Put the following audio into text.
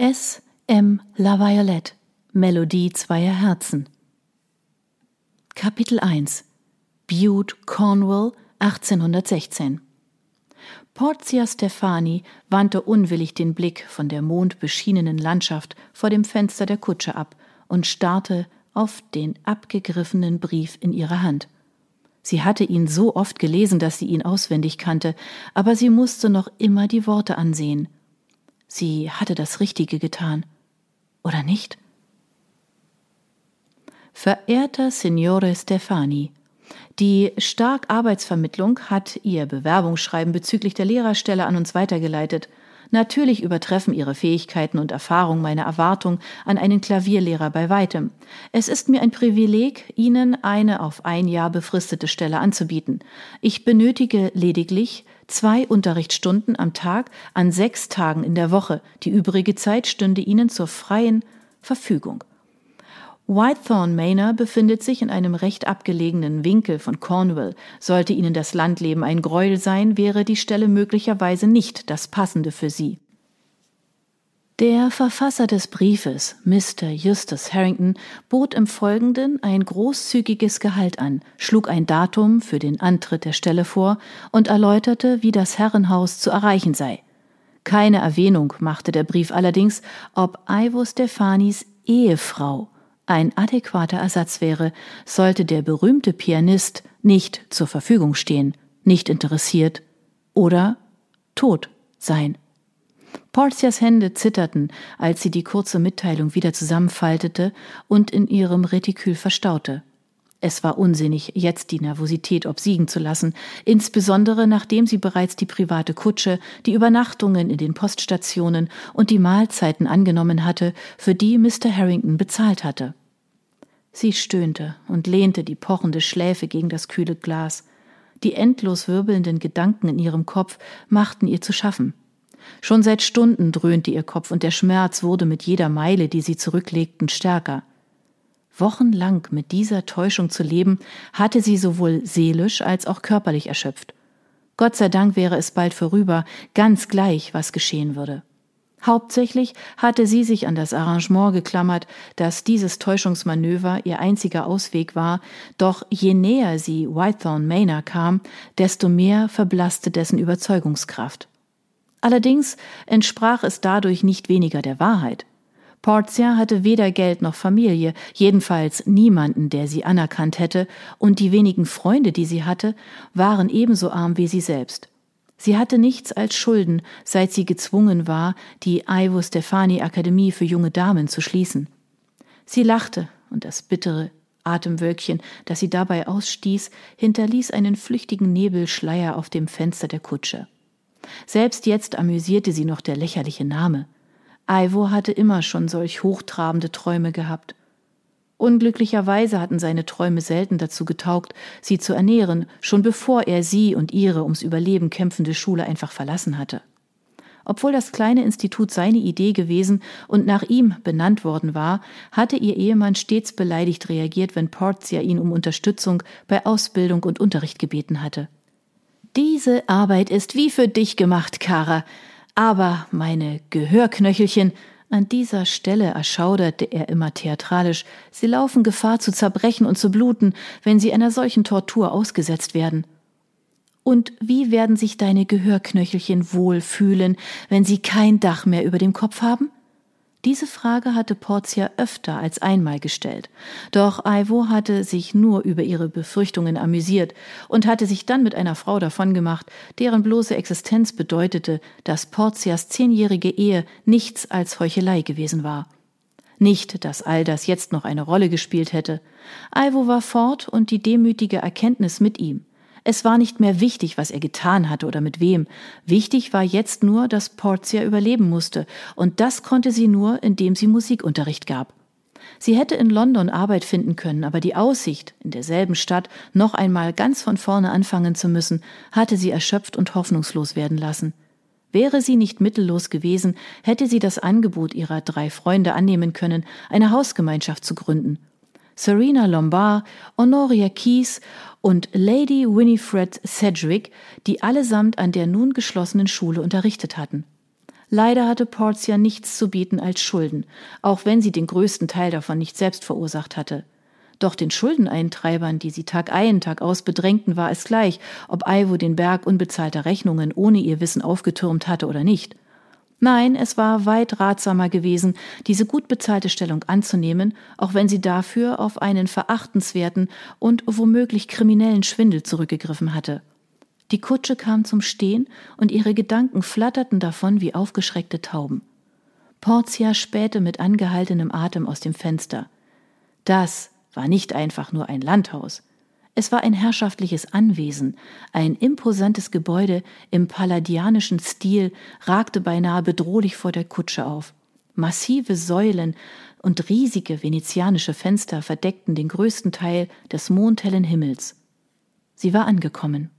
S. M. La Violette Melodie zweier Herzen Kapitel 1 Bute, Cornwall, 1816 Portia Stefani wandte unwillig den Blick von der mondbeschienenen Landschaft vor dem Fenster der Kutsche ab und starrte auf den abgegriffenen Brief in ihrer Hand. Sie hatte ihn so oft gelesen, dass sie ihn auswendig kannte, aber sie musste noch immer die Worte ansehen. Sie hatte das Richtige getan. Oder nicht? Verehrter Signore Stefani, die Stark Arbeitsvermittlung hat ihr Bewerbungsschreiben bezüglich der Lehrerstelle an uns weitergeleitet. Natürlich übertreffen ihre Fähigkeiten und Erfahrung meine Erwartung an einen Klavierlehrer bei weitem. Es ist mir ein Privileg, Ihnen eine auf ein Jahr befristete Stelle anzubieten. Ich benötige lediglich zwei Unterrichtsstunden am Tag an sechs Tagen in der Woche. Die übrige Zeit stünde Ihnen zur freien Verfügung. Whitethorn Manor befindet sich in einem recht abgelegenen Winkel von Cornwall. Sollte Ihnen das Landleben ein Gräuel sein, wäre die Stelle möglicherweise nicht das Passende für Sie. Der Verfasser des Briefes, Mr. Justus Harrington, bot im Folgenden ein großzügiges Gehalt an, schlug ein Datum für den Antritt der Stelle vor und erläuterte, wie das Herrenhaus zu erreichen sei. Keine Erwähnung machte der Brief allerdings, ob Ivo Stefanis Ehefrau ein adäquater Ersatz wäre, sollte der berühmte Pianist nicht zur Verfügung stehen, nicht interessiert oder tot sein. Portias Hände zitterten, als sie die kurze Mitteilung wieder zusammenfaltete und in ihrem Retikül verstaute. Es war unsinnig, jetzt die Nervosität obsiegen zu lassen, insbesondere nachdem sie bereits die private Kutsche, die Übernachtungen in den Poststationen und die Mahlzeiten angenommen hatte, für die Mr. Harrington bezahlt hatte. Sie stöhnte und lehnte die pochende Schläfe gegen das kühle Glas. Die endlos wirbelnden Gedanken in ihrem Kopf machten ihr zu schaffen. Schon seit Stunden dröhnte ihr Kopf und der Schmerz wurde mit jeder Meile, die sie zurücklegten, stärker. Wochenlang mit dieser Täuschung zu leben, hatte sie sowohl seelisch als auch körperlich erschöpft. Gott sei Dank wäre es bald vorüber, ganz gleich, was geschehen würde. Hauptsächlich hatte sie sich an das Arrangement geklammert, dass dieses Täuschungsmanöver ihr einziger Ausweg war, doch je näher sie Whitethorn Manor kam, desto mehr verblasste dessen Überzeugungskraft. Allerdings entsprach es dadurch nicht weniger der Wahrheit. Portia hatte weder Geld noch Familie, jedenfalls niemanden, der sie anerkannt hätte, und die wenigen Freunde, die sie hatte, waren ebenso arm wie sie selbst. Sie hatte nichts als Schulden, seit sie gezwungen war, die Ivo Stefani Akademie für junge Damen zu schließen. Sie lachte, und das bittere Atemwölkchen, das sie dabei ausstieß, hinterließ einen flüchtigen Nebelschleier auf dem Fenster der Kutsche. Selbst jetzt amüsierte sie noch der lächerliche Name. Ivo hatte immer schon solch hochtrabende Träume gehabt. Unglücklicherweise hatten seine Träume selten dazu getaugt, sie zu ernähren, schon bevor er sie und ihre ums Überleben kämpfende Schule einfach verlassen hatte. Obwohl das kleine Institut seine Idee gewesen und nach ihm benannt worden war, hatte ihr Ehemann stets beleidigt reagiert, wenn Portia ihn um Unterstützung bei Ausbildung und Unterricht gebeten hatte. Diese Arbeit ist wie für dich gemacht, Kara, aber meine Gehörknöchelchen an dieser Stelle erschauderte er immer theatralisch. Sie laufen Gefahr zu zerbrechen und zu bluten, wenn sie einer solchen Tortur ausgesetzt werden. Und wie werden sich deine Gehörknöchelchen wohl fühlen, wenn sie kein Dach mehr über dem Kopf haben? Diese Frage hatte Portia öfter als einmal gestellt. Doch Ivo hatte sich nur über ihre Befürchtungen amüsiert und hatte sich dann mit einer Frau davongemacht, deren bloße Existenz bedeutete, dass Portias zehnjährige Ehe nichts als Heuchelei gewesen war. Nicht, dass all das jetzt noch eine Rolle gespielt hätte. Ivo war fort und die demütige Erkenntnis mit ihm. Es war nicht mehr wichtig, was er getan hatte oder mit wem. Wichtig war jetzt nur, dass Portia überleben musste, und das konnte sie nur, indem sie Musikunterricht gab. Sie hätte in London Arbeit finden können, aber die Aussicht, in derselben Stadt noch einmal ganz von vorne anfangen zu müssen, hatte sie erschöpft und hoffnungslos werden lassen. Wäre sie nicht mittellos gewesen, hätte sie das Angebot ihrer drei Freunde annehmen können, eine Hausgemeinschaft zu gründen. Serena Lombard, Honoria Keys und Lady Winifred Sedgwick, die allesamt an der nun geschlossenen Schule unterrichtet hatten. Leider hatte Portia nichts zu bieten als Schulden, auch wenn sie den größten Teil davon nicht selbst verursacht hatte. Doch den Schuldeneintreibern, die sie Tag ein, Tag aus bedrängten, war es gleich, ob Ivo den Berg unbezahlter Rechnungen ohne ihr Wissen aufgetürmt hatte oder nicht. Nein, es war weit ratsamer gewesen, diese gut bezahlte Stellung anzunehmen, auch wenn sie dafür auf einen verachtenswerten und womöglich kriminellen Schwindel zurückgegriffen hatte. Die Kutsche kam zum Stehen und ihre Gedanken flatterten davon wie aufgeschreckte Tauben. Portia spähte mit angehaltenem Atem aus dem Fenster. Das war nicht einfach nur ein Landhaus. Es war ein herrschaftliches Anwesen, ein imposantes Gebäude im palladianischen Stil ragte beinahe bedrohlich vor der Kutsche auf. Massive Säulen und riesige venezianische Fenster verdeckten den größten Teil des mondhellen Himmels. Sie war angekommen.